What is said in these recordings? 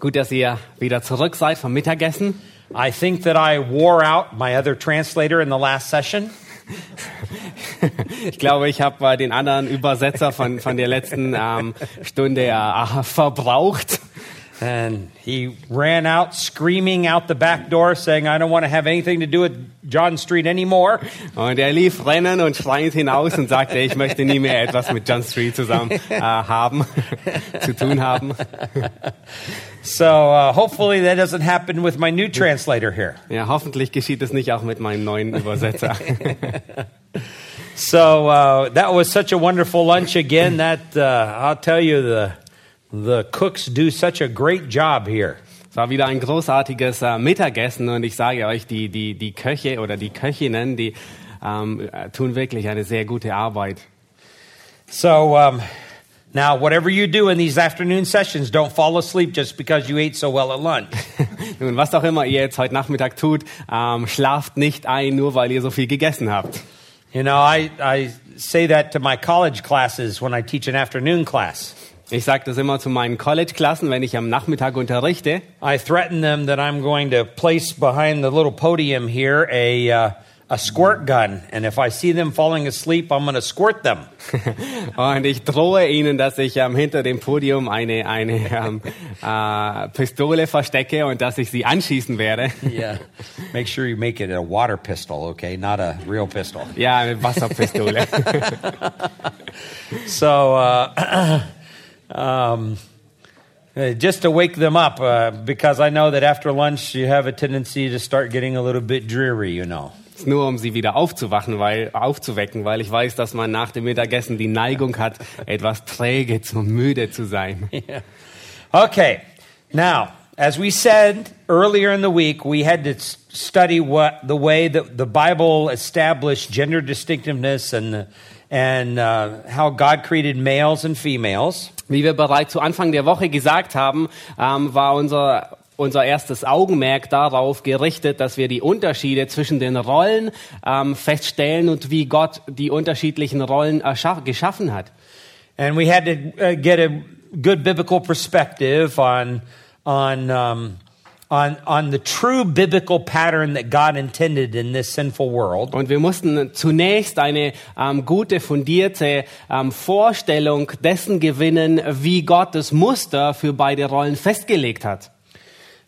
Gut, dass ihr wieder zurück seid vom Mittagessen. I think that I wore out my other translator in the last session. Ich glaube, ich habe äh, den anderen Übersetzer von, von der letzten ähm, Stunde äh, verbraucht. And he ran out screaming out the back door saying, I don't want to have anything to do with John Street anymore. Und er lief rennen und schreiend hinaus und sagte, ich möchte nie mehr etwas mit John Street zusammen äh, haben, zu tun haben. So uh, hopefully that doesn't happen with my new translator here. Ja, hoffentlich geschieht es nicht auch mit meinem neuen Übersetzer. So uh, that was such a wonderful lunch again. That uh, I'll tell you, the the cooks do such a great job here. Es war wieder ein großartiges äh, Mittagessen und ich sage euch, die, die, die Köche oder die Köchinnen, die ähm, äh, tun wirklich eine sehr gute Arbeit. So um, now, whatever you do in these afternoon sessions, don't fall asleep just because you ate so well at lunch. Nun, was auch immer ihr jetzt heute Nachmittag tut, ähm, schlaft nicht ein, nur weil ihr so viel gegessen habt. You know, I, I say that to my college classes when I teach an afternoon class. Ich sage das immer zu meinen College-Klassen, wenn ich am Nachmittag unterrichte. I threaten them that I'm going to place behind the little podium here a, uh, a squirt gun. And if I see them falling asleep, I'm going to squirt them. Und ich drohe ihnen, dass ich ähm, hinter dem Podium eine, eine ähm, äh, Pistole verstecke und dass ich sie anschießen werde. Yeah. Make sure you make it a water pistol, okay? Not a real pistol. Ja, eine Wasserpistole. So, uh, um, uh, just to wake them up, uh, because I know that after lunch you have a tendency to start getting a little bit dreary, you know. Nur um sie wieder aufzuwachen, weil, aufzuwecken, weil ich weiß, dass man nach dem Mittagessen die Neigung hat, etwas träge, zu müde zu sein. Yeah. Okay, now, as we said earlier in the week, we had to study what the way that the Bible established gender distinctiveness and, and uh, how God created males and females. Wie wir bereits zu Anfang der Woche gesagt haben, ähm, war unser, unser erstes Augenmerk darauf gerichtet, dass wir die Unterschiede zwischen den Rollen ähm, feststellen und wie Gott die unterschiedlichen Rollen geschaffen hat. And we had to uh, get a good biblical perspective on, on, um, on, on the true biblical pattern that God intended in this sinful world. Und wir mussten zunächst eine ähm, gute, fundierte ähm, Vorstellung dessen gewinnen, wie Gott das Muster für beide Rollen festgelegt hat.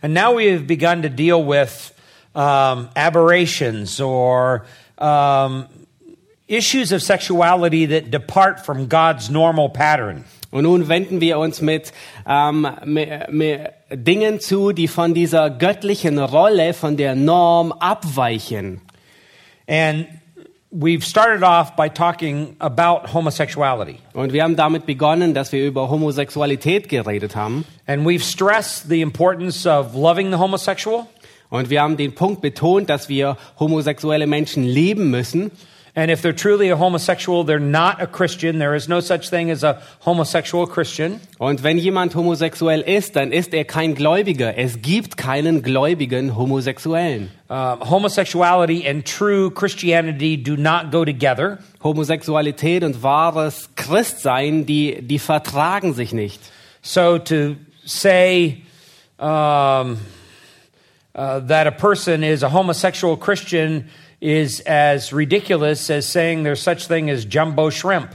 And now we have begun to deal with um, aberrations or um, issues of sexuality that depart from God's normal pattern. Und nun wenden wir uns mit, ähm, mit, mit Dingen zu, die von dieser göttlichen Rolle, von der Norm abweichen. And we've started off by talking about homosexuality. Und wir haben damit begonnen, dass wir über Homosexualität geredet haben. And we've stressed the importance of loving the homosexual. Und wir haben den Punkt betont, dass wir homosexuelle Menschen lieben müssen. And if they're truly a homosexual, they're not a Christian. There is no such thing as a homosexual Christian. Und wenn jemand homosexuell ist, dann ist er kein Gläubiger. Es gibt keinen gläubigen Homosexuellen. Uh, homosexuality and true Christianity do not go together. Homosexualität und wahres Christsein, die, die vertragen sich nicht. So to say um, uh, that a person is a homosexual Christian is as ridiculous as saying there's such thing as jumbo shrimp.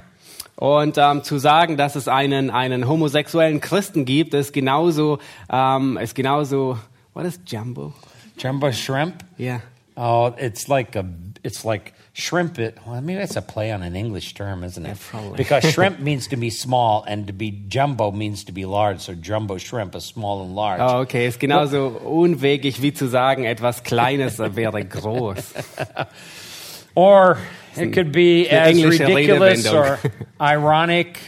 Und ähm, zu sagen, dass es einen, einen homosexuellen Christen gibt, ist genauso, ähm, ist genauso, what is Jumbo? Jumbo shrimp? Ja. Oh, it's like a, it's like shrimp. It well, maybe that's a play on an English term, isn't it? probably. Because shrimp means to be small, and to be jumbo means to be large. So jumbo shrimp is small and large. Oh, okay, ist genauso unwegig wie zu sagen, etwas Kleines wäre groß. Or it could be as ridiculous or ironic.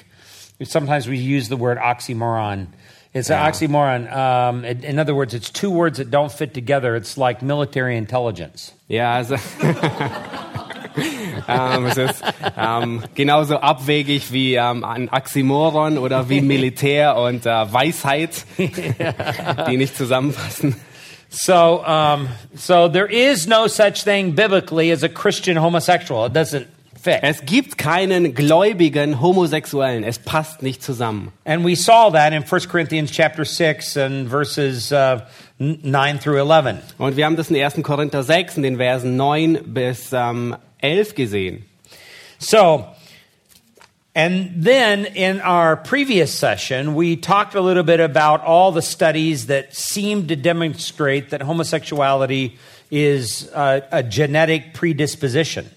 Sometimes we use the word oxymoron. It's an oxymoron. Um, in, in other words, it's two words that don't fit together. It's like military intelligence. Ja, also ähm, es ist ähm, genauso abwegig wie ähm, ein Oxymoron oder wie Militär und äh, Weisheit, die nicht zusammenpassen. So, um, so there is no such thing biblically as a Christian homosexual. It doesn't fit. Es gibt keinen gläubigen Homosexuellen. Es passt nicht zusammen. And we saw that in 1 Corinthians chapter 6 and verses uh, 9 through 11. Und wir haben das in 1. Korinther 6 in den Versen 9 bis ähm, 11 gesehen. So, and then in our previous session, we talked a little bit about all the studies that seem to demonstrate that homosexuality is uh, a genetic predisposition.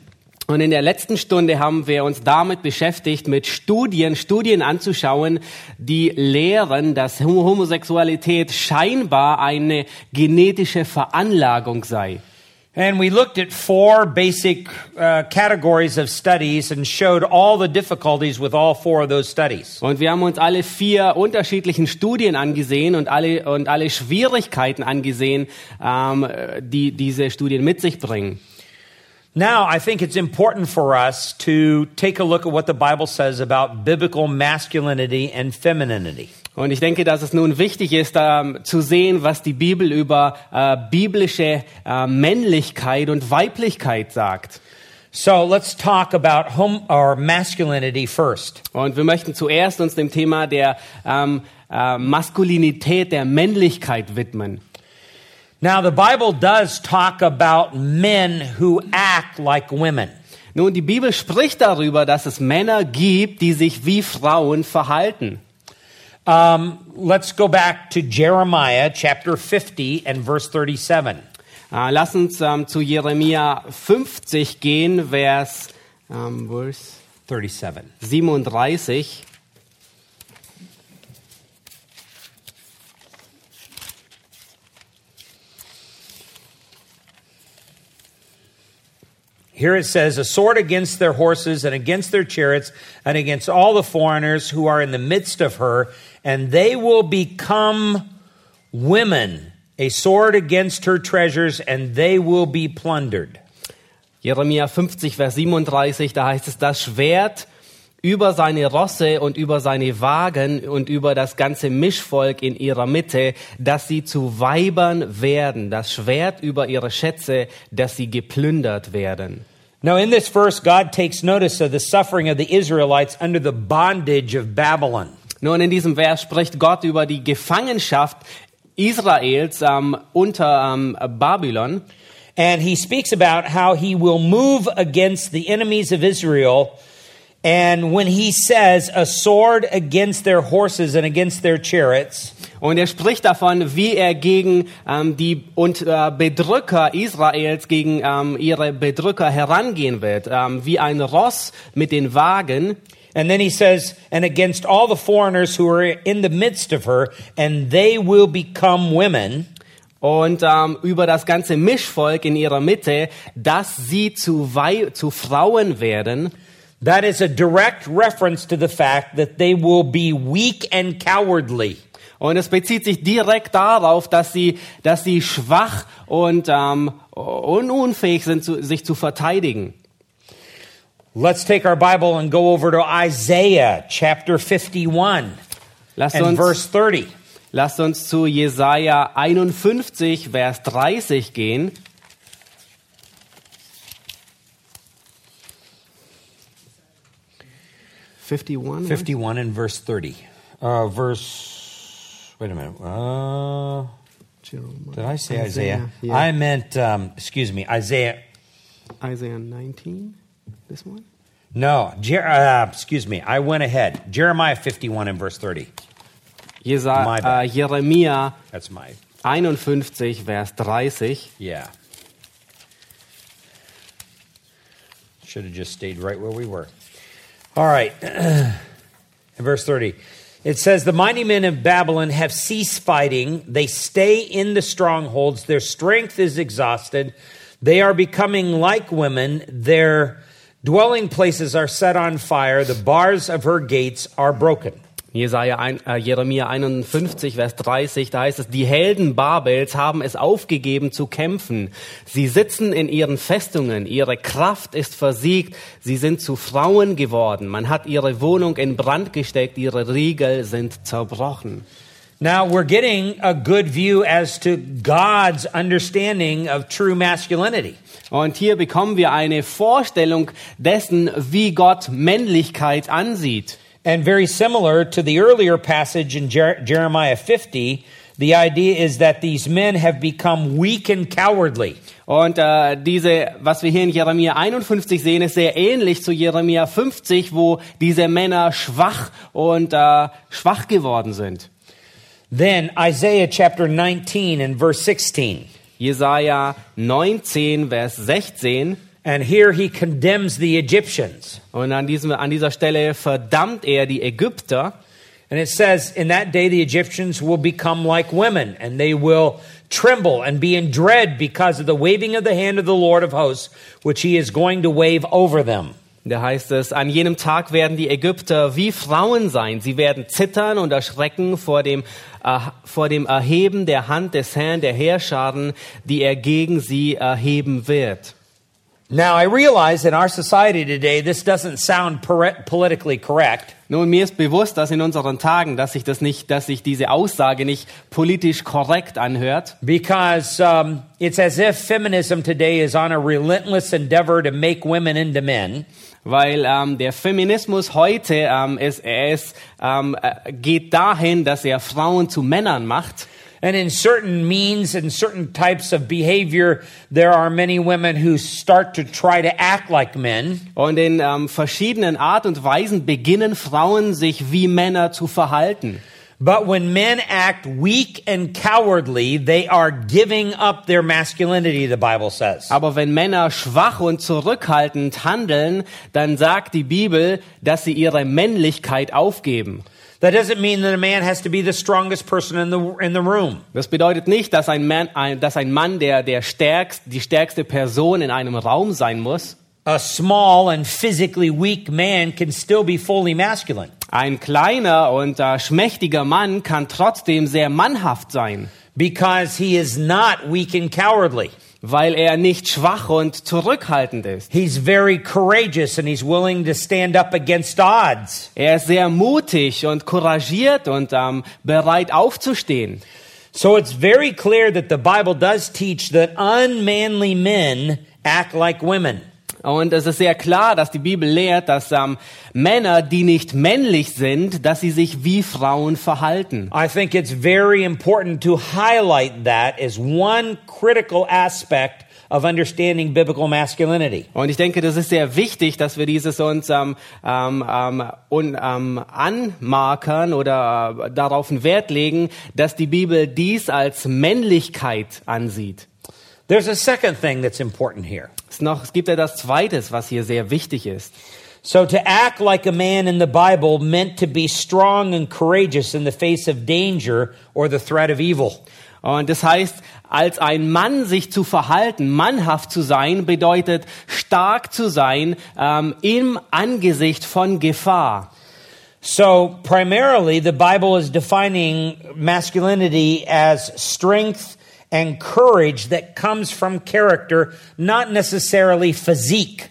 Und in der letzten Stunde haben wir uns damit beschäftigt, mit Studien, Studien anzuschauen, die lehren, dass Homo- Homosexualität scheinbar eine genetische Veranlagung sei. And we looked at four basic uh, categories of studies and showed all the difficulties with all four of those studies. Und wir haben uns alle vier unterschiedlichen Studien angesehen und alle, und alle Schwierigkeiten angesehen, ähm, die diese Studien mit sich bringen. Now, I think it's important for us to take a look at what the Bible says about biblical masculinity and femininity. Und ich denke, dass es nun wichtig ist, ähm, zu sehen, was die Bibel über äh, biblische äh, Männlichkeit und Weiblichkeit sagt. So let's talk about home or masculinity first. Und wir möchten zuerst uns dem Thema der ähm, äh, Maskulinität, der Männlichkeit widmen. Now, the Bible does talk about men who act like women. Nun, die Bibel spricht darüber, dass es Männer gibt, die sich wie Frauen verhalten. Um, let's go back to Jeremiah chapter 50 and verse 37. Äh, lass uns ähm, zu Jeremia 50 gehen, Vers, ähm, Vers 37. 37. Here it says, a sword against their horses and against their chariots and against all the foreigners who are in the midst of her, and they will become women, a sword against her treasures, and they will be plundered. Jeremia 50, Vers 37, da heißt es, das Schwert über seine Rosse und über seine Wagen und über das ganze Mischvolk in ihrer Mitte, dass sie zu Weibern werden, das Schwert über ihre Schätze, dass sie geplündert werden. Now, in this verse, God takes notice of the suffering of the Israelites under the bondage of Babylon. Nun, in diesem Vers spricht Gott über die Gefangenschaft Israels ähm, unter ähm, Babylon. And he speaks about how he will move against the enemies of Israel. And when he says a sword against their horses and against their chariots, Und er spricht davon, wie er gegen ähm, die und, äh, Bedrücker Israels, gegen ähm, ihre Bedrücker herangehen wird, ähm, wie ein Ross mit den Wagen. and then he says, and against all the foreigners who are in the midst of her, and they will become women. Und ähm, über das ganze Mischvolk in ihrer Mitte, dass sie zu, Wei zu Frauen werden. That is a direct reference to the fact that they will be weak and cowardly. Und es bezieht sich direkt darauf, dass sie, dass sie schwach und, ähm, und unfähig sind, zu, sich zu verteidigen. Let's take our Bible and go over to Isaiah chapter 51 Lasst and uns, verse 30. lasst uns zu Jesaja 51, Vers 30 gehen. Fifty-one. 51 and verse 30. Uh, verse, wait a minute. Uh, did I say Isaiah? Yeah. I meant, um, excuse me, Isaiah. Isaiah 19. This one. No, Jer- uh, excuse me, I went ahead. Jeremiah 51 and verse 30. Jesa My bad. Jeremia That's my, 51, Vers 30. yeah. Should have just stayed right where we were. All right. Verse 30. It says, The mighty men of Babylon have ceased fighting. They stay in the strongholds. Their strength is exhausted. They are becoming like women. Their dwelling places are set on fire. The bars of her gates are broken. Jesaja ein, äh, Jeremia 51, Vers 30, da heißt es, die Helden Babels haben es aufgegeben zu kämpfen. Sie sitzen in ihren Festungen, ihre Kraft ist versiegt, sie sind zu Frauen geworden. Man hat ihre Wohnung in Brand gesteckt, ihre Riegel sind zerbrochen. Now we're getting a good view as to God's understanding of true masculinity. Und hier bekommen wir eine Vorstellung dessen, wie Gott Männlichkeit ansieht. And very similar to the earlier passage in Jer- Jeremiah 50, the idea is that these men have become weak and cowardly. Und äh, diese, was wir hier in Jeremia 51 sehen, ist sehr ähnlich zu Jeremia 50, wo diese Männer schwach und äh, schwach geworden sind. Then Isaiah chapter 19 and verse 16. Jesaja 19, Vers 16. And here he condemns the Egyptians. Und an, diesem, an dieser Stelle verdammt er die Ägypter. And it says, In that day the Egyptians will become like women, and they will tremble and be in dread because of the waving of the hand of the Lord of hosts, which he is going to wave over them. Da heißt es, an jenem Tag werden die Ägypter wie Frauen sein. Sie werden zittern und erschrecken vor dem, äh, vor dem Erheben der Hand des Herrn der Heerscharen, die er gegen sie erheben wird. Now, I realize in our society today, this doesn't sound politically correct. Nun, mir ist bewusst, dass in unseren Tagen, dass sich das nicht, dass sich diese Aussage nicht politisch korrekt anhört. Because um, it's as if feminism today is on a relentless endeavor to make women into men. Weil ähm, der Feminismus heute ähm, ist, er ist, ähm, äh, geht dahin, dass er Frauen zu Männern macht. And in certain means and certain types of behavior, there are many women who start to try to act like men. Und in ähm, verschiedenen Art und Weisen beginnen Frauen sich wie Männer zu verhalten. But when men act weak and cowardly, they are giving up their masculinity, the Bible says. Aber wenn Männer schwach und zurückhaltend handeln, dann sagt die Bibel, dass sie ihre Männlichkeit aufgeben. That doesn't mean that a man has to be the strongest person in the, in the room. Das bedeutet nicht, dass ein Mann, ein, dass ein Mann der, der stärkst, die stärkste Person in einem Raum sein muss. A small and physically weak man can still be fully masculine. Ein kleiner und äh, schmächtiger Mann kann trotzdem sehr mannhaft sein, because he is not weak and cowardly. Weil er nicht schwach und zurückhaltend ist. He's very courageous and he's willing to stand up against odds. Er ist sehr mutig und couragiert und ähm, bereit aufzustehen. So it's very clear that the Bible does teach that unmanly men act like women. Und es ist sehr klar, dass die Bibel lehrt, dass ähm, Männer, die nicht männlich sind, dass sie sich wie Frauen verhalten. I think it's very important to highlight that as one critical aspect of understanding biblical masculinity. Und ich denke, das ist sehr wichtig, dass wir dieses uns ähm, ähm, ähm, un, ähm, anmarkern oder äh, darauf einen Wert legen, dass die Bibel dies als Männlichkeit ansieht. There's a second thing that's important here. Es, noch, es gibt etwas Zweites, was hier sehr wichtig ist. So to act like a man in the Bible meant to be strong and courageous in the face of danger or the threat of evil. Und das heißt, als ein Mann sich zu verhalten, mannhaft zu sein, bedeutet stark zu sein ähm, im Angesicht von Gefahr. So primarily the Bible is defining masculinity as strength and courage that comes from character, not necessarily physique.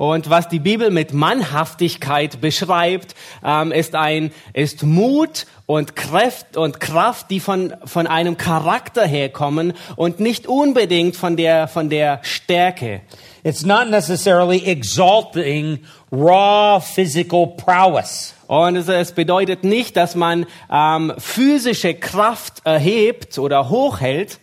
Und was die Bibel mit Mannhaftigkeit beschreibt, ähm, ist ein ist Mut und Kraft und Kraft, die von von einem Charakter herkommen und nicht unbedingt von der von der Stärke. It's not necessarily exalting raw physical prowess. Und es, es bedeutet nicht, dass man ähm, physische Kraft erhebt oder hochhält,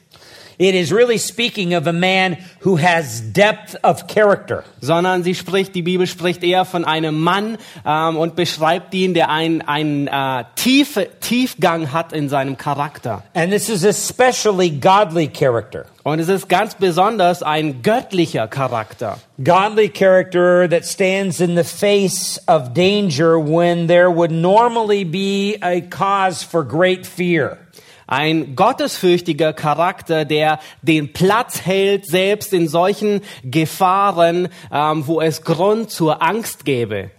It is really speaking of a man who has depth of character. sondern sie spricht, die Bibel spricht eher von einem Mann ähm, und beschreibt ihn, der einen einen, äh, tiefe Tiefgang hat in seinem Charakter. And this is especially godly character. Und es ist ganz besonders ein göttlicher Charakter. Godly character that stands in the face of danger when there would normally be a cause for great fear. Ein gottesfürchtiger Charakter, der den Platz hält, selbst in solchen Gefahren, ähm, wo es Grund zur Angst gäbe.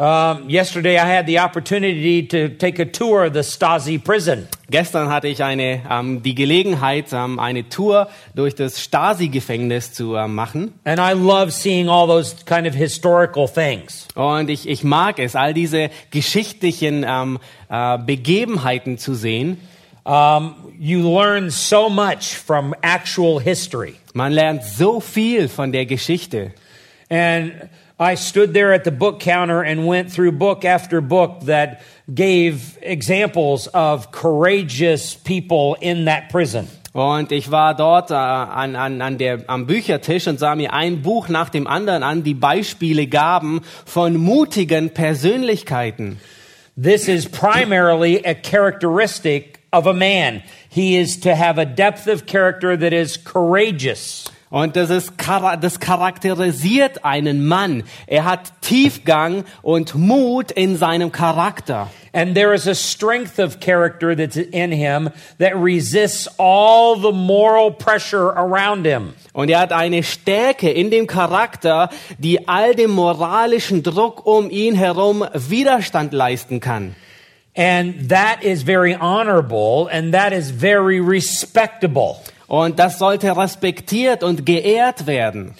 Um, yesterday, I had the opportunity to take a tour of the Stasi prison. Gestern hatte ich eine, ähm, die Gelegenheit, ähm, eine Tour durch das Stasi-Gefängnis zu ähm, machen. And I love seeing all those kind of historical things. Und ich, ich mag es, all diese geschichtlichen ähm, äh, Begebenheiten zu sehen. Um, you learn so much from actual history. Man lernt so viel von der Geschichte. And I stood there at the book counter and went through book after book that gave examples of courageous people in that prison. Und ich war dort äh, an, an, an der, am Büchertisch und sah mir ein Buch nach dem anderen an, die Beispiele gaben von mutigen Persönlichkeiten. This is primarily a characteristic of a man. He is to have a depth of character that is courageous. Und das, ist, das charakterisiert einen Mann. Er hat Tiefgang und Mut in seinem Charakter. And there is a strength of character that's in him that resists all the moral pressure around him. Und er hat eine Stärke in dem Charakter, die all dem moralischen Druck um ihn herum Widerstand leisten kann. And that is very honorable and that is very respectable. Und das sollte respektiert und geehrt werden.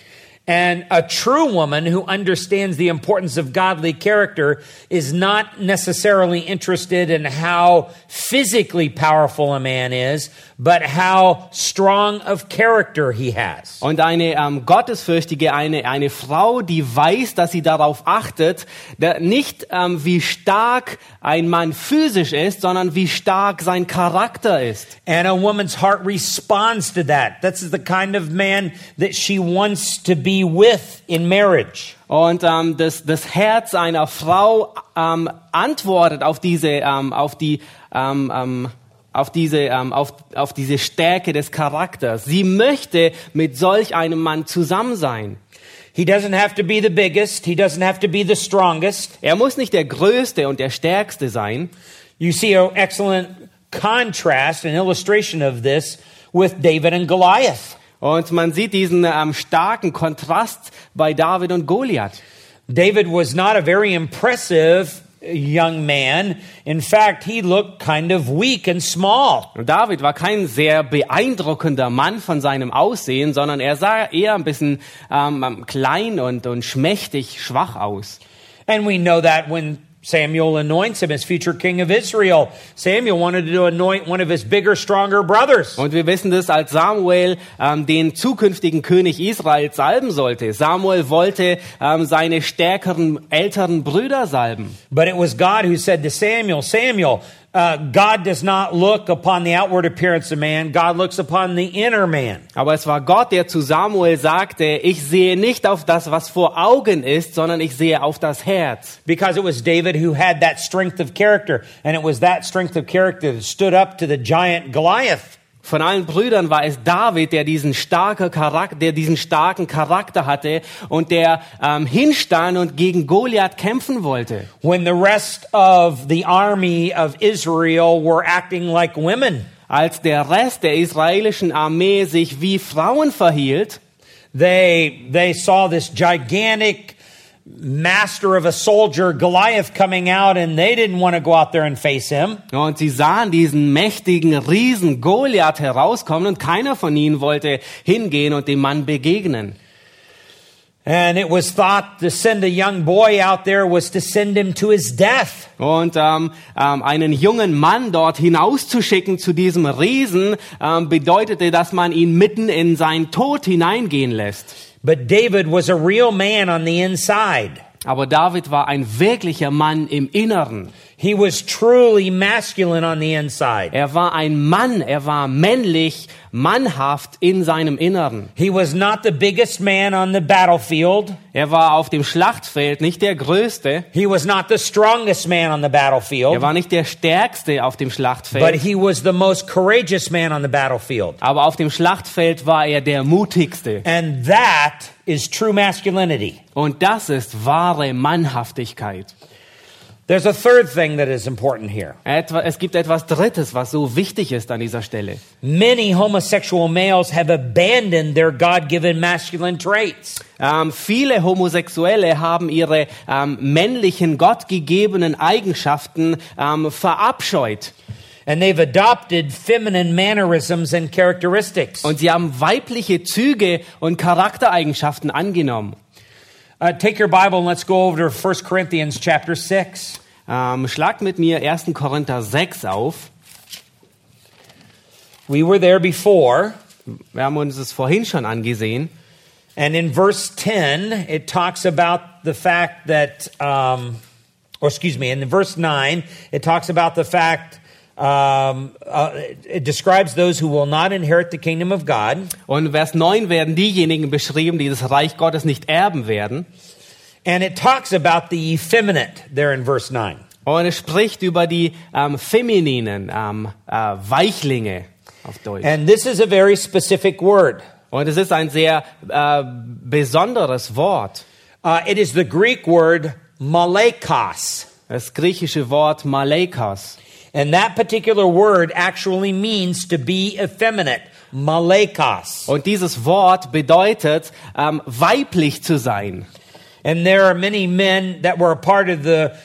And a true woman who understands the importance of godly character is not necessarily interested in how physically powerful a man is, but how strong of character he has. Und eine ähm, Gottesfürchtige, eine, eine Frau, die weiß, dass sie darauf achtet, da, nicht ähm, wie stark ein Mann physisch ist, sondern wie stark sein Charakter ist. And a woman's heart responds to that. That's the kind of man that she wants to be with in marriage. Und ähm, das, das Herz einer Frau ähm, antwortet auf diese, ähm, auf die, ähm, ähm, auf diese, ähm, auf, auf diese Stärke des Charakters. Sie möchte mit solch einem Mann zusammen sein. He doesn't have to be the biggest, he doesn't have to be the strongest. Er muss nicht der Größte und der Stärkste sein. You see an excellent contrast, an illustration of this with David and Goliath. Und man sieht diesen ähm, starken Kontrast bei David und Goliath. David was not a very impressive young man. In fact, he looked kind of weak and small. David war kein sehr beeindruckender Mann von seinem Aussehen, sondern er sah eher ein bisschen ähm, klein und, und schmächtig, schwach aus. And we know that when Samuel anoints him as future king of Israel, Samuel wanted to anoint one of his bigger, stronger brothers. Und wir wissen das, als Samuel ähm, den zukünftigen König Israels salben sollte. Samuel wollte ähm, seine stärkeren, älteren Brüder salben. But it was God who said to Samuel, Samuel, uh, God does not look upon the outward appearance of man, God looks upon the inner man. Aber es war Gott, der zu Samuel sagte, ich sehe nicht auf das, was vor Augen ist, sondern ich sehe auf das Herz. Because it was David who had that strength of character, and it was that strength of character that stood up to the giant Goliath. Von allen Brüdern war es David, der diesen, starke Charakter, der diesen starken Charakter hatte und der ähm, hinstand und gegen Goliath kämpfen wollte. When the rest of the army of Israel were acting like women, Als der Rest der israelischen Armee sich wie Frauen verhielt, they they saw this gigantic master of a soldier Goliath coming out and they didn't want to go out there and face him. und sie sahen diesen mächtigen Riesen Goliath herauskommen und keiner von ihnen wollte hingehen und dem Mann begegnen. And it was thought to send a young boy out there was to send him to his death. Und ähm, ähm, einen jungen Mann dort hinauszuschicken zu diesem Riesen ähm, bedeutete, dass man ihn mitten in seinen Tod hineingehen lässt. But David was a real man on the inside. Aber David war ein wirklicher Mann im Inneren. He was truly masculine on the inside. Er war ein Mann, er war männlich, mannhaft in seinem Inneren. He was not the biggest man on the battlefield. Er war auf dem Schlachtfeld nicht der Größte, He was not the strongest man on the er battlefield. war nicht der Stärkste auf dem But Schlachtfeld, he was the most courageous man on the battlefield. aber auf dem Schlachtfeld war er der mutigste. And that is true masculinity. Und das ist wahre Mannhaftigkeit. There's a third thing that is important here. Es gibt etwas Drittes, was so wichtig ist an dieser Stelle. Many homosexual males have abandoned their God given masculine traits. Ähm, viele Homosexuelle haben ihre ähm, männlichen, gottgegebenen Eigenschaften ähm, verabscheut. And they've adopted feminine mannerisms and characteristics. Und sie haben weibliche Züge und Charaktereigenschaften angenommen. Uh, take your Bible and let's go over to 1 Corinthians chapter 6. Ähm, schlagt mit mir 1. Korinther 6 auf. We were there before, Wir haben uns es vorhin schon angesehen. and in verse 10, it talks about the fact that, um, or excuse me, in verse 9, it talks about the fact, um, uh, it describes those who will not inherit the kingdom of God. Und Vers 9 werden diejenigen beschrieben, die das Reich Gottes nicht erben werden. And it talks about the effeminate there in verse 9. Und es spricht über die ähm, femininen ähm, äh, Weichlinge auf Deutsch. And this is a very specific word. Und es ist ein sehr äh, besonderes Wort. Uh, it is the Greek word malekos. Das griechische Wort Malekos. And that particular word actually means to be effeminate. Malekas. Und dieses Wort bedeutet, ähm, weiblich zu sein. And there are many men that were a part of the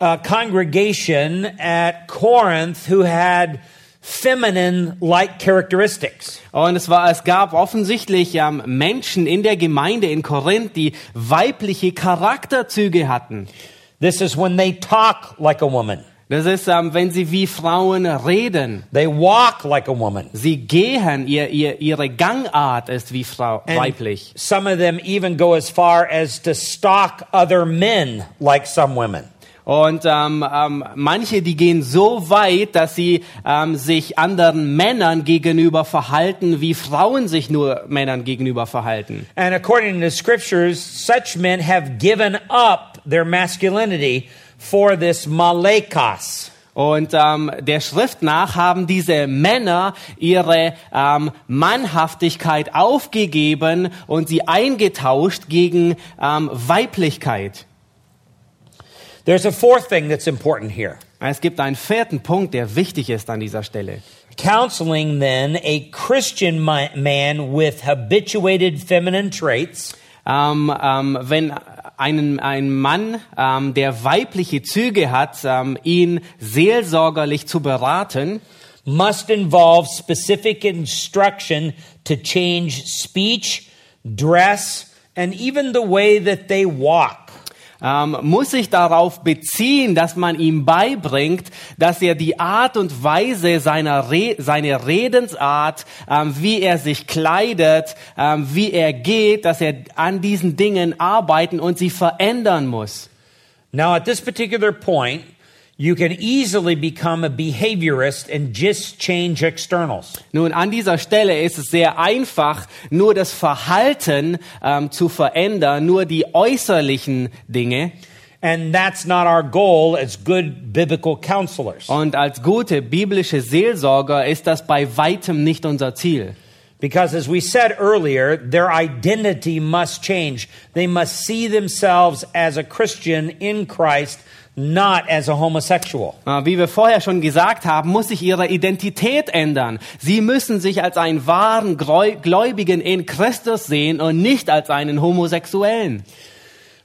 uh, congregation at Corinth who had feminine like characteristics. Und es war, es gab offensichtlich ähm, Menschen in der Gemeinde in Korinth, die weibliche Charakterzüge hatten. This is when they talk like a woman, Das ist, ähm, wenn sie wie Frauen reden. they walk like a woman. Sie gehen, ihr, ihr, ihre Gangart ist wie Frau, And weiblich. some of them even go as far as to stalk other men like some women. Und ähm, ähm, manche, die gehen so weit, dass sie ähm, sich anderen Männern gegenüber verhalten, wie Frauen sich nur Männern gegenüber verhalten. And according to the scriptures, such men have given up their masculinity for this malekos. Und ähm, der Schrift nach haben diese Männer ihre ähm, Mannhaftigkeit aufgegeben und sie eingetauscht gegen ähm, Weiblichkeit. There's a fourth thing that's important here. Es gibt einen vierten Punkt, der wichtig ist an dieser Stelle. Counseling then a Christian man with habituated feminine traits Ähm, ähm, wenn einen, ein Mann, ähm, der weibliche Züge hat, ähm, ihn seelsorgerlich zu beraten, must involve specific instruction to change speech, dress, and even the way that they walk. Ähm, muss sich darauf beziehen, dass man ihm beibringt, dass er die Art und Weise seiner Re seine Redensart, ähm, wie er sich kleidet, ähm, wie er geht, dass er an diesen Dingen arbeiten und sie verändern muss. Now, at this particular point, you can easily become a behaviorist and just change externals. Nun, an dieser Stelle ist es sehr einfach, nur das Verhalten ähm, zu verändern, nur die äußerlichen Dinge. And that's not our goal as good biblical counselors. Und als gute biblische Seelsorger ist das bei weitem nicht unser Ziel. Because as we said earlier, their identity must change. They must see themselves as a Christian in Christ, not as a homosexual. Wie wir vorher schon gesagt haben, muss sich ihre Identität ändern. Sie müssen sich als einen wahren Gläubigen in Christus sehen und nicht als einen Homosexuellen.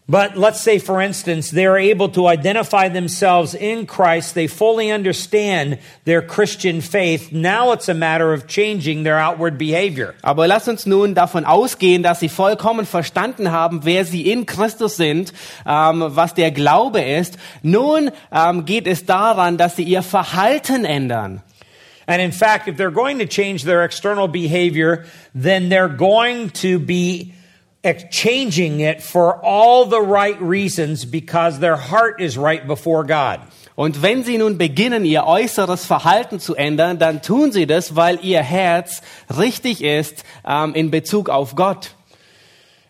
But let's say, for instance, they're able to identify themselves in Christ. They fully understand their Christian faith. Now it's a matter of changing their outward behavior. Aber lasst uns nun davon ausgehen, dass sie vollkommen verstanden haben, wer sie in Christus sind, ähm, was der Glaube ist. Nun ähm, geht es daran, dass sie ihr Verhalten ändern. And in fact, if they're going to change their external behavior, then they're going to be exchanging it for all the right reasons because their heart is right before God. Und wenn sie nun beginnen, ihr äußeres Verhalten zu ändern, dann tun sie das, weil ihr Herz richtig ist ähm, in Bezug auf Gott.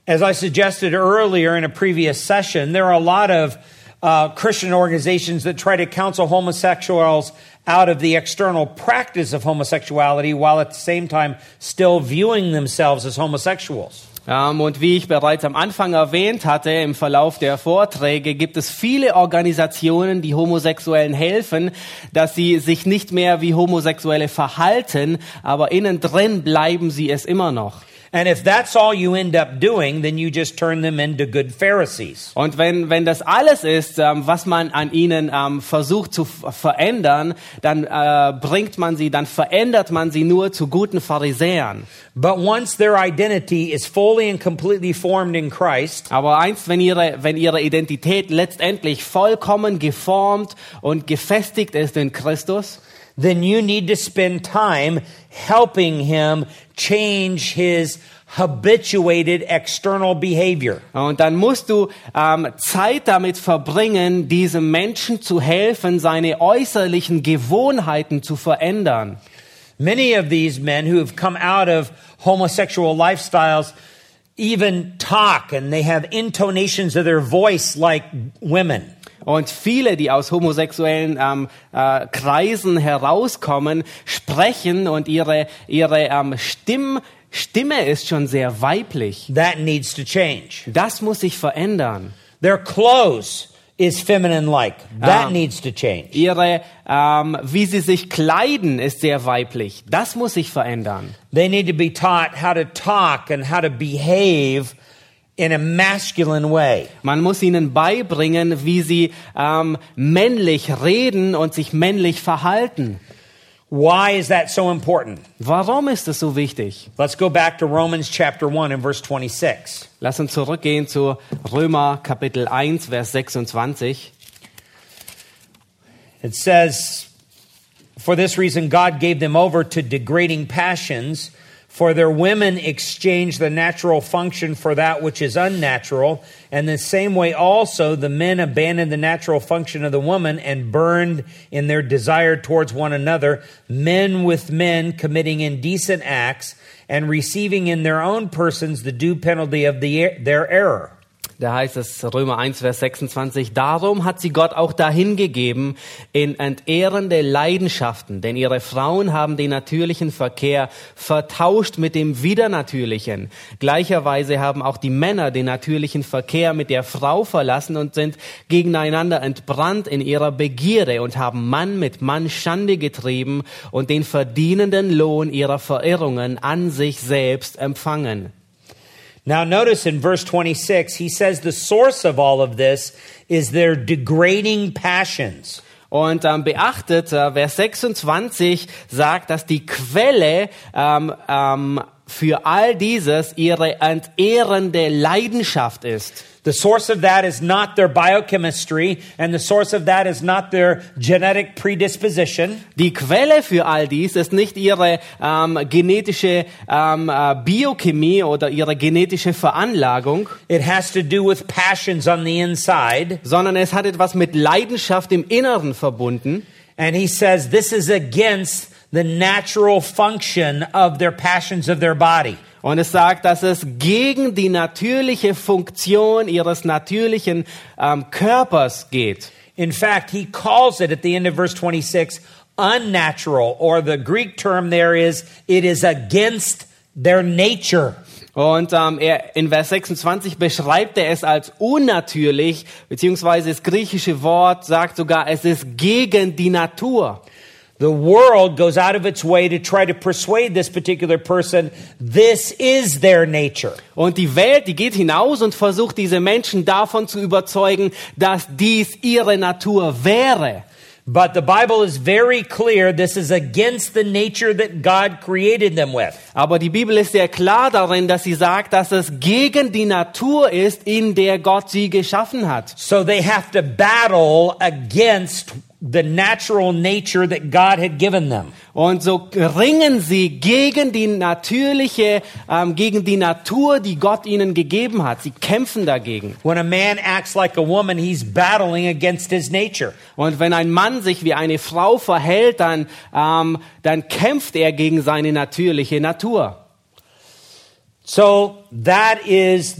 As I suggested earlier in a previous session, there are a lot of uh, Christian organizations that try to counsel homosexuals out of the external practice of homosexuality while at the same time still viewing themselves as homosexuals. Ähm, und wie ich bereits am Anfang erwähnt hatte, im Verlauf der Vorträge gibt es viele Organisationen, die Homosexuellen helfen, dass sie sich nicht mehr wie Homosexuelle verhalten, aber innen drin bleiben sie es immer noch. And if that's all you end up doing, then you just turn them into good Pharisees. Und wenn, wenn das alles ist, ähm, was man an ihnen ähm, versucht zu verändern, dann äh, bringt man sie, dann verändert man sie nur zu guten Pharisäern. But once their identity is fully and completely formed in Christ, Aber einst, wenn ihre, wenn ihre Identität letztendlich vollkommen geformt und gefestigt ist in Christus, then you need to spend time helping him change his habituated external behavior. und dann musst du ähm, Zeit damit verbringen, diesem Menschen zu helfen, seine äußerlichen Gewohnheiten zu verändern. Many of these men who have come out of homosexual lifestyles even talk and they have intonations of their voice like women. Und viele, die aus homosexuellen ähm, äh, Kreisen herauskommen, sprechen und ihre, ihre ähm, Stimm, Stimme ist schon sehr weiblich. That needs to change. Das muss sich verändern. Their clothes is feminine like. That Ah. needs to change. Ihre, ähm, wie sie sich kleiden, ist sehr weiblich. Das muss sich verändern. They need to be taught how to talk and how to behave in a masculine way. Man muss ihnen beibringen, wie sie ähm, männlich reden und sich männlich verhalten. Why is that so important? Warum ist das so wichtig? Let's go back to Romans chapter 1 and verse 26. Lass uns zurückgehen zu Römer Kapitel 1, Vers 26. It says, For this reason, God gave them over to degrading passions, for their women exchanged the natural function for that which is unnatural. And the same way also, the men abandoned the natural function of the woman and burned in their desire towards one another, men with men committing indecent acts and receiving in their own persons the due penalty of the, their error. Da heißt es Römer 1, Vers 26, darum hat sie Gott auch dahin gegeben in entehrende Leidenschaften, denn ihre Frauen haben den natürlichen Verkehr vertauscht mit dem Widernatürlichen. Gleicherweise haben auch die Männer den natürlichen Verkehr mit der Frau verlassen und sind gegeneinander entbrannt in ihrer Begierde und haben Mann mit Mann Schande getrieben und den verdienenden Lohn ihrer Verirrungen an sich selbst empfangen. Now, notice in verse 26, he says the source of all of this is their degrading passions. Und ähm, beachtet, äh, Vers 26 sagt, dass die Quelle ähm, ähm, für all dieses ihre entehrende Leidenschaft ist. The source of that is not their biochemistry, and the source of that is not their genetic predisposition. Die Quelle für all dies ist nicht ihre ähm, genetische ähm, äh, Biochemie oder ihre genetische Veranlagung, It has to do with passions on the inside. sondern es hat etwas mit Leidenschaft im Inneren verbunden. And he says this is against the natural function of their passions of their body. Und es sagt, dass es gegen die natürliche Funktion ihres natürlichen ähm, Körpers geht. In fact, he calls it at the end of verse 26 unnatural, or the Greek term there is it is against their nature. Und ähm, er, in Vers 26 beschreibt er es als unnatürlich, beziehungsweise das griechische Wort sagt sogar, es ist gegen die Natur. The world goes out of its way to try to persuade this particular person this is their nature. Und die Welt, die geht hinaus und versucht diese Menschen davon zu überzeugen, dass dies ihre Natur wäre. But the Bible is very clear this is against the nature that God created them with. Aber die Bibel ist sehr klar darin, dass sie sagt, dass es gegen die Natur ist, in der Gott sie geschaffen hat. So they have to battle against the natural nature that God had given them. Und so ringen sie gegen die natürliche, ähm, gegen die Natur, die Gott ihnen gegeben hat. Sie kämpfen dagegen. When a man acts like a woman, he's battling against his nature. Und wenn ein Mann sich wie eine Frau verhält, dann, ähm, dann kämpft er gegen seine natürliche Natur. So that is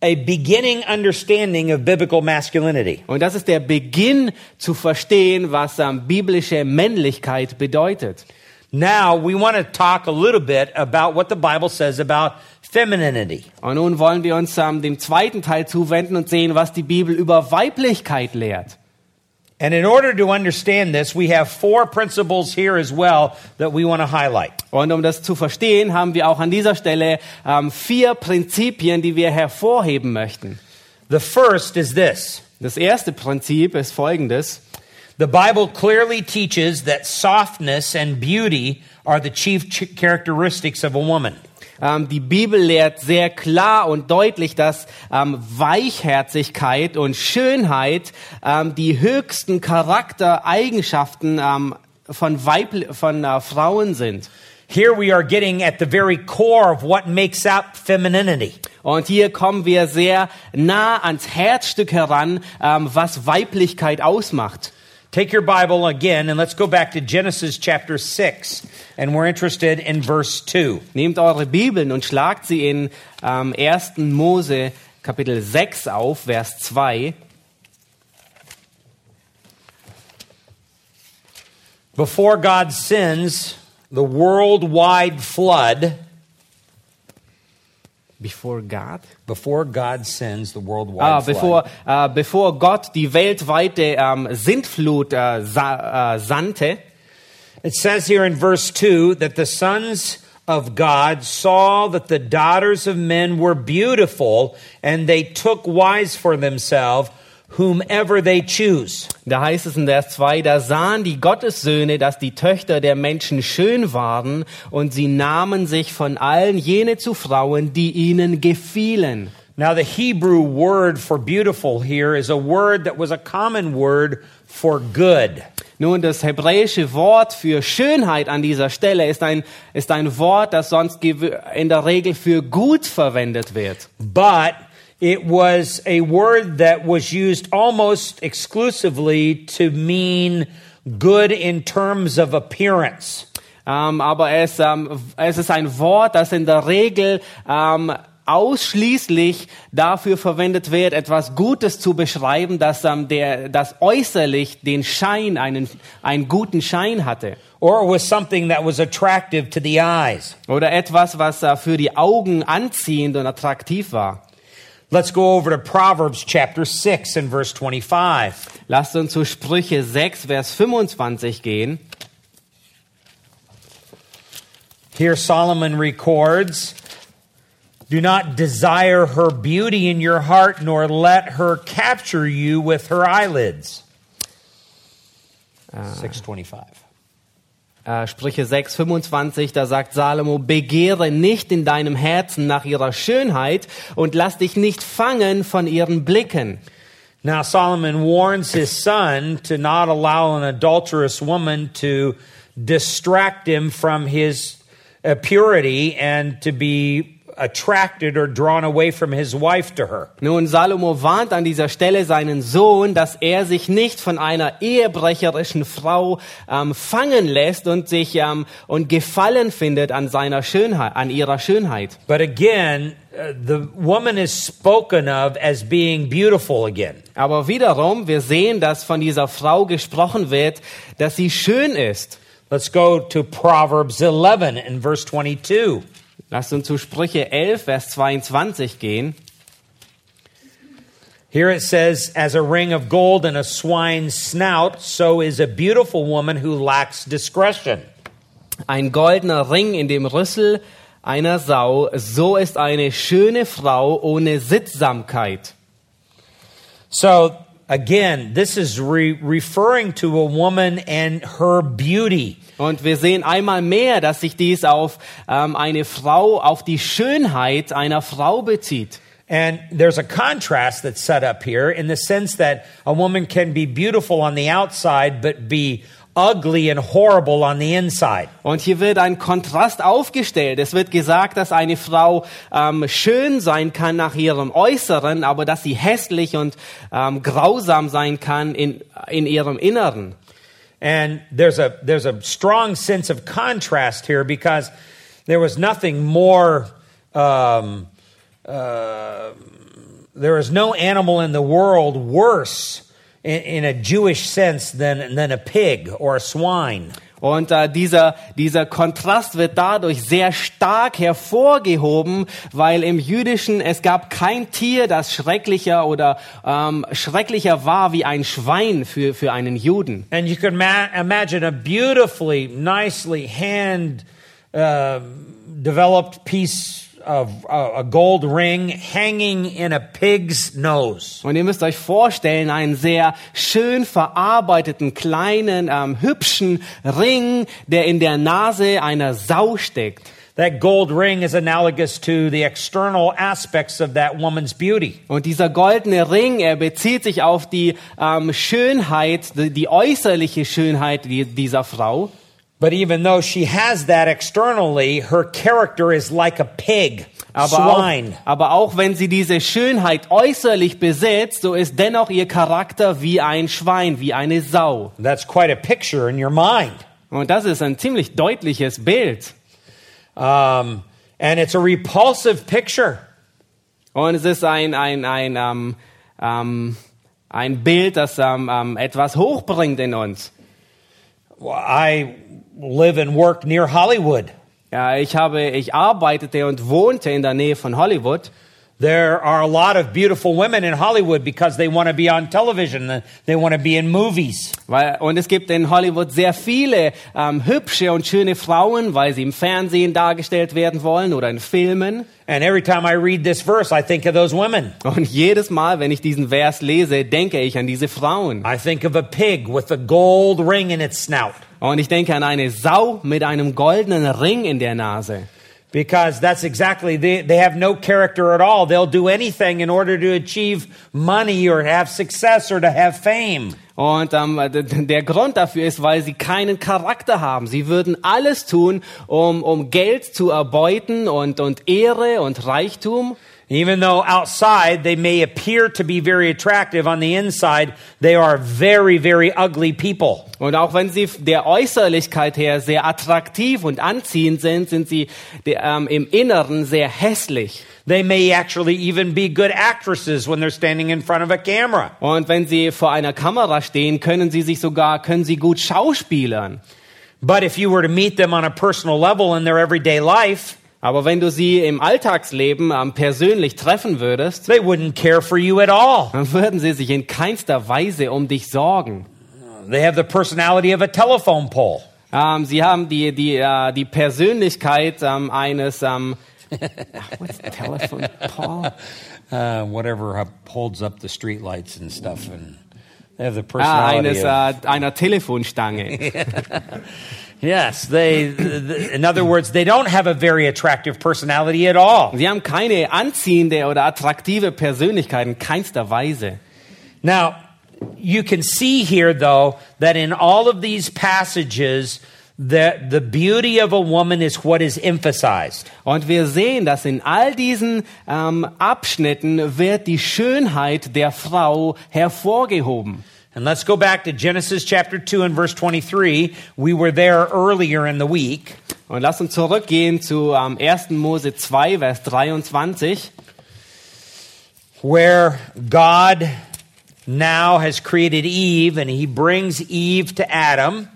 a beginning understanding of biblical masculinity. Und das ist der Beginn zu verstehen, was ähm, biblische Männlichkeit bedeutet. Now we want to talk a little bit about what the Bible says about femininity. Und nun wollen wir uns ähm, dem zweiten Teil zuwenden und sehen, was die Bibel über Weiblichkeit lehrt. And in order to understand this, we have four principles here as well that we want to highlight. Und um das zu verstehen, haben wir auch an dieser Stelle ähm, vier Prinzipien, die wir hervorheben möchten. The first is this Das erste Prinzip ist folgendes. the Bible clearly teaches that softness and beauty are the chief characteristics of a woman. Ähm, die Bibel lehrt sehr klar und deutlich, dass ähm, Weichherzigkeit und Schönheit ähm, die höchsten Charaktereigenschaften ähm, von, Weibl von äh, Frauen sind. Here we are getting at the very core of what makes up femininity. Und hier kommen wir sehr nah ans Herzstück heran, ähm, was Weiblichkeit ausmacht. Take your Bible again and let's go back to Genesis chapter 6. And we're interested in verse 2. Nehmt eure Bibeln und schlagt sie in ähm, 1. Mose Kapitel 6 auf, Vers 2. Before God sends the worldwide flood, Before God? before God sends the worldwide Ah, flood, bevor, äh, bevor Gott die weltweite ähm, Sintflut äh, sa äh, sandte, it says here in verse 2 that the sons of God saw that the daughters of men were beautiful, and they took wives for themselves, whomever they choose. da heißt es in Vers 2, da sahen die Gottessöhne, dass die Töchter der Menschen schön waren, und sie nahmen sich von allen jene zu Frauen, die ihnen gefielen. Now, the Hebrew word for beautiful here is a word that was a common word for good. Nun, das hebräische Wort für Schönheit an dieser Stelle ist ein, ist ein Wort, das sonst in der Regel für gut verwendet wird. But it was a word that was used almost exclusively to mean good in terms of appearance. Ähm, aber es, ähm, es ist ein Wort, das in der Regel ähm, ausschließlich dafür verwendet wird, etwas Gutes zu beschreiben, das, ähm, der, das äußerlich den Schein, einen, einen guten Schein hatte. Or was something that was attractive to the eyes. Oder etwas, was äh, für die Augen anziehend und attraktiv war. Let's go over to Proverbs chapter 6 and verse 25. Lasst uns zu Sprüche 6, Vers 25 gehen. Here Solomon records Do not desire her beauty in your heart, nor let her capture you with her eyelids. Ah. 625. Äh, Sprüche 6, 25, da sagt Salomo, begehre nicht in deinem Herzen nach ihrer Schönheit und lass dich nicht fangen von ihren Blicken. Now Solomon warns his son to not allow an adulterous woman to distract him from his uh, purity and to be attracted or drawn away from his wife to her. Nun, Salomo warnt an dieser Stelle seinen Sohn, dass er sich nicht von einer ehebrecherischen Frau ähm, fangen lässt und sich ähm, und Gefallen findet an seiner Schönheit, an ihrer Schönheit. But again, uh, the woman is spoken of as being beautiful again. Aber wiederum, wir sehen, dass von dieser Frau gesprochen wird, dass sie schön ist. Let's go to Proverbs 11 and verse 22. Lasst uns zu Sprüche 11, Vers 22 gehen. Here it says, As a ring of gold in a swine's snout, so is a beautiful woman who lacks discretion. Ein goldener Ring in dem Rüssel einer Sau, so ist eine schöne Frau ohne Sittsamkeit. So, again, this is re- referring to a woman and her beauty. Und wir sehen einmal mehr, dass sich dies auf ähm, eine Frau, auf die Schönheit einer Frau bezieht. And there's a contrast that's set up here in the sense that a woman can be beautiful on the outside, but be ugly and horrible on the inside. Und hier wird ein Kontrast aufgestellt. Es wird gesagt, dass eine Frau ähm, schön sein kann nach ihrem Äußeren, aber dass sie hässlich und ähm, grausam sein kann in, in ihrem Inneren. And there's a there's a strong sense of contrast here because there was nothing more. Um, uh, there is no animal in the world worse in, in a Jewish sense than than a pig or a swine. Und äh, dieser, dieser Kontrast wird dadurch sehr stark hervorgehoben, weil im Jüdischen es gab kein Tier, das schrecklicher oder ähm, schrecklicher war wie ein Schwein für, für einen Juden. And you can ma- imagine a beautifully, nicely hand uh, developed piece of a gold ring hanging in a pig's nose. Und ihr müsst euch vorstellen, einen sehr schön verarbeiteten, kleinen, ähm, hübschen Ring, der in der Nase einer Sau steckt. That gold ring is analogous to the external aspects of that woman's beauty. Und dieser goldene Ring, er bezieht sich auf die ähm, Schönheit, die, die äußerliche Schönheit die, dieser Frau. But even though she has that externally, her character is like a pig, Aber auch, aber auch wenn sie diese Schönheit äußerlich besitzt, so ist dennoch ihr Charakter wie ein Schwein, wie eine Sau. That's quite a picture in your mind. Und das ist ein ziemlich deutliches Bild. Um, and it's a repulsive picture. Und es ist ein, ein, ein, ähm, ähm, ein Bild, das ähm, etwas hochbringt in uns. I live and work near Hollywood. Ja, ich habe, ich arbeitete und wohnte in der Nähe von Hollywood. There are a lot of beautiful women in Hollywood because they want to be on television. They want to be in movies. Weil, und es gibt in Hollywood sehr viele ähm, hübsche und schöne Frauen, weil sie im Fernsehen dargestellt werden wollen oder in Filmen. And every time I read this verse, I think of those women. Und jedes Mal, wenn ich diesen Vers lese, denke ich an diese Frauen. I think of a pig with a gold ring in its snout Und ich denke an eine Sau mit einem goldenen Ring in der Nase. Because that's exactly, they, they have no character at all. They'll do anything in order to achieve money or have success or to have fame. Und ähm, der Grund dafür ist, weil sie keinen Charakter haben. Sie würden alles tun, um, um Geld zu erbeuten und, und Ehre und Reichtum. Even though outside they may appear to be very attractive, on the inside they are very, very ugly people. Und auch wenn sie der Äußerlichkeit her sehr attraktiv und anziehend sind, sind sie ähm, im Inneren sehr hässlich. They may actually even be good actresses when they're standing in front of a camera. Und wenn sie vor einer Kamera stehen, können sie sich sogar, können sie gut schauspielern. But if you were to meet them on a personal level in their everyday life, Aber wenn du sie im Alltagsleben ähm, persönlich treffen würdest, they wouldn't care for you at all. dann würden sie sich in keinster Weise um dich sorgen. They have the personality of a telephone pole. Ähm, sie haben die, die, äh, die Persönlichkeit ähm, eines, ähm, what's telephone pole? Uh, whatever holds up the streetlights and stuff, and they have the Ah, personality. eines, of, äh, einer Telefonstange. yes, they. th- In other words, they don't have a very attractive personality at all. Sie haben keine anziehende oder attraktive Persönlichkeit in keinster Weise. Now, you can see here, though, that in all of these passages, that the beauty of a woman is what is emphasized. Und wir sehen, dass in all diesen ähm, Abschnitten wird die Schönheit der Frau hervorgehoben. And let's go back to Genesis chapter 2 and verse 23. We were there earlier in the week. Und lass uns zurückgehen zu ähm, 1. Mose 2, Vers 23. where God now has created Eve and he brings Eve to Adam.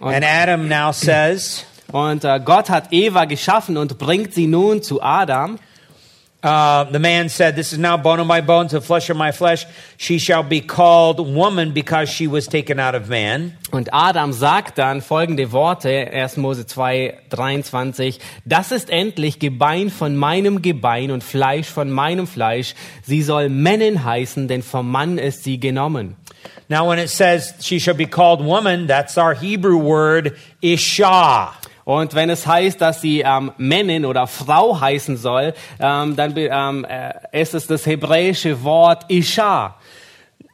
And Adam now says, Und äh, Gott hat Eva geschaffen und bringt sie nun zu Adam. Uh, the man said, This is now bone of my bones and flesh of my flesh. She shall be called woman because she was taken out of man. Und Adam sagt dann folgende Worte, 1. Mose 2, 23, das ist endlich Gebein von meinem Gebein und Fleisch von meinem Fleisch. Sie soll Männin heißen, denn vom Mann ist sie genommen. Now, when it says she shall be called woman, that's our Hebrew word, Isha. Und wenn es heißt, dass sie ähm, Männin oder Frau heißen soll, ähm, dann ähm, äh, ist es das hebräische Wort Isha.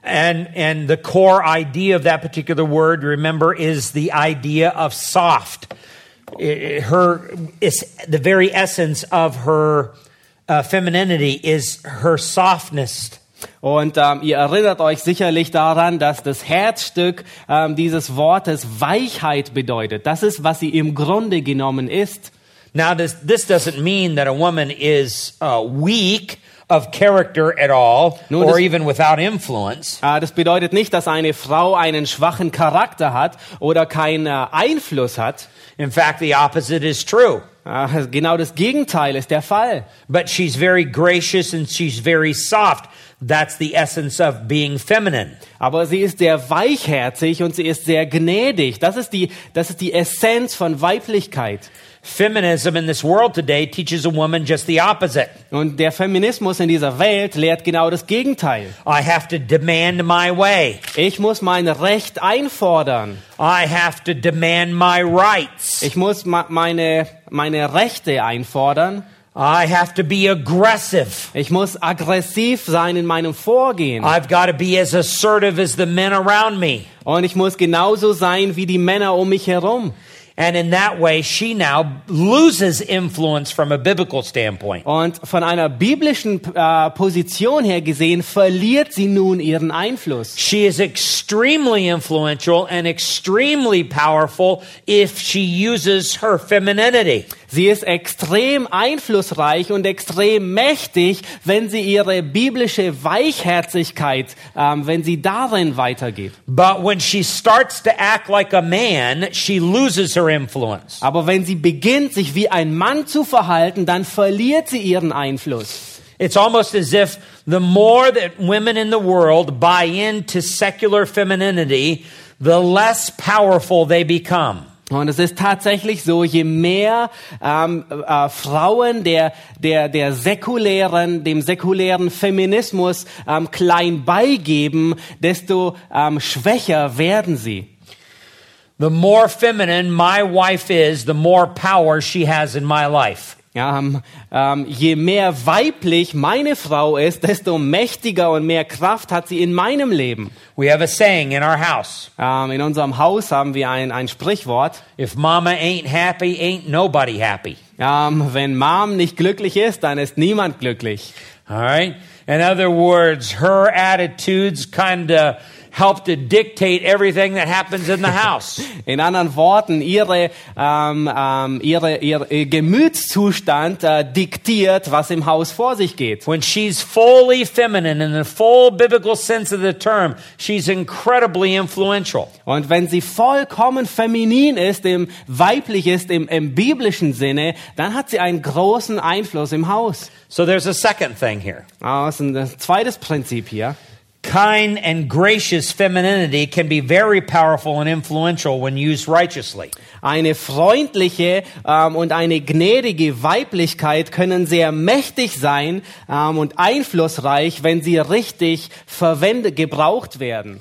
And, and the core idea of that particular word, remember, is the idea of soft. Her, is the very essence of her uh, femininity is her softness. Und ähm, ihr erinnert euch sicherlich daran, dass das Herzstück ähm, dieses Wortes Weichheit bedeutet. Das ist, was sie im Grunde genommen ist. Now, this, this doesn't mean that a woman is uh, weak of character at all, Nun, or das- even without influence. Äh, Das bedeutet nicht, dass eine Frau einen schwachen Charakter hat oder keinen äh, Einfluss hat. In fact, the opposite is true. Äh, Genau das Gegenteil ist der Fall. But she's very gracious and she's very soft. That's the essence of being feminine. Aber sie ist sehr weichherzig und sie ist sehr gnädig. Das ist die, das ist die Essenz von Weiblichkeit. Feminism in this world today teaches a woman just the opposite. Und der Feminismus in dieser Welt lehrt genau das Gegenteil. I have to demand my way. Ich muss mein Recht einfordern. I have to demand my rights. Ich muss meine, meine Rechte einfordern. I have to be aggressive. Ich muss aggressiv sein in meinem Vorgehen. I've got to be as assertive as the men around me. Und ich muss genauso sein wie die Männer um mich herum. And in that way, she now loses influence from a biblical standpoint. Und von einer biblischen äh, Position her gesehen, verliert sie nun ihren Einfluss. She is extremely influential and extremely powerful if she uses her femininity. Sie ist extrem einflussreich und extrem mächtig, wenn sie ihre biblische Weichherzigkeit, ähm, wenn sie darin weitergeht. But when she starts to act like a man, she loses her influence. Aber wenn sie beginnt, sich wie ein Mann zu verhalten, dann verliert sie ihren Einfluss. It's almost as if the more that women in the world buy into secular femininity, the less powerful they become. Und es ist tatsächlich so, je mehr ähm, äh, Frauen der, der, der säkulären, dem säkulären Feminismus ähm, klein beigeben, desto ähm, schwächer werden sie. The more feminine my wife is, the more power she has in my life. Ja, ähm, ähm, je mehr weiblich meine Frau ist, desto mächtiger und mehr Kraft hat sie in meinem Leben. We have a saying in our house Ähm, in unserem Haus haben wir ein, ein Sprichwort. if mama ain't happy, ain't nobody happy. Ähm, wenn Mom nicht glücklich ist, dann ist niemand glücklich. All right? In other words, her attitudes kind of help to dictate everything that happens in the house. In anderen Worten, ihre, ähm, ähm, ihre, ihr, Gemütszustand äh, diktiert, was im Haus vor sich geht. when she's fully feminine in the full biblical sense of the term, she's incredibly influential. Und wenn sie vollkommen feminin ist, im, weiblich ist im, im biblischen Sinne, dann hat sie einen großen Einfluss im Haus. So there's a second thing here. Ah, ist ein zweites Prinzip hier. Kind and gracious femininity can be very powerful and influential when used righteously. Eine freundliche ähm, und eine gnädige Weiblichkeit können sehr mächtig sein ähm, und einflussreich, wenn sie richtig verwendet, gebraucht werden.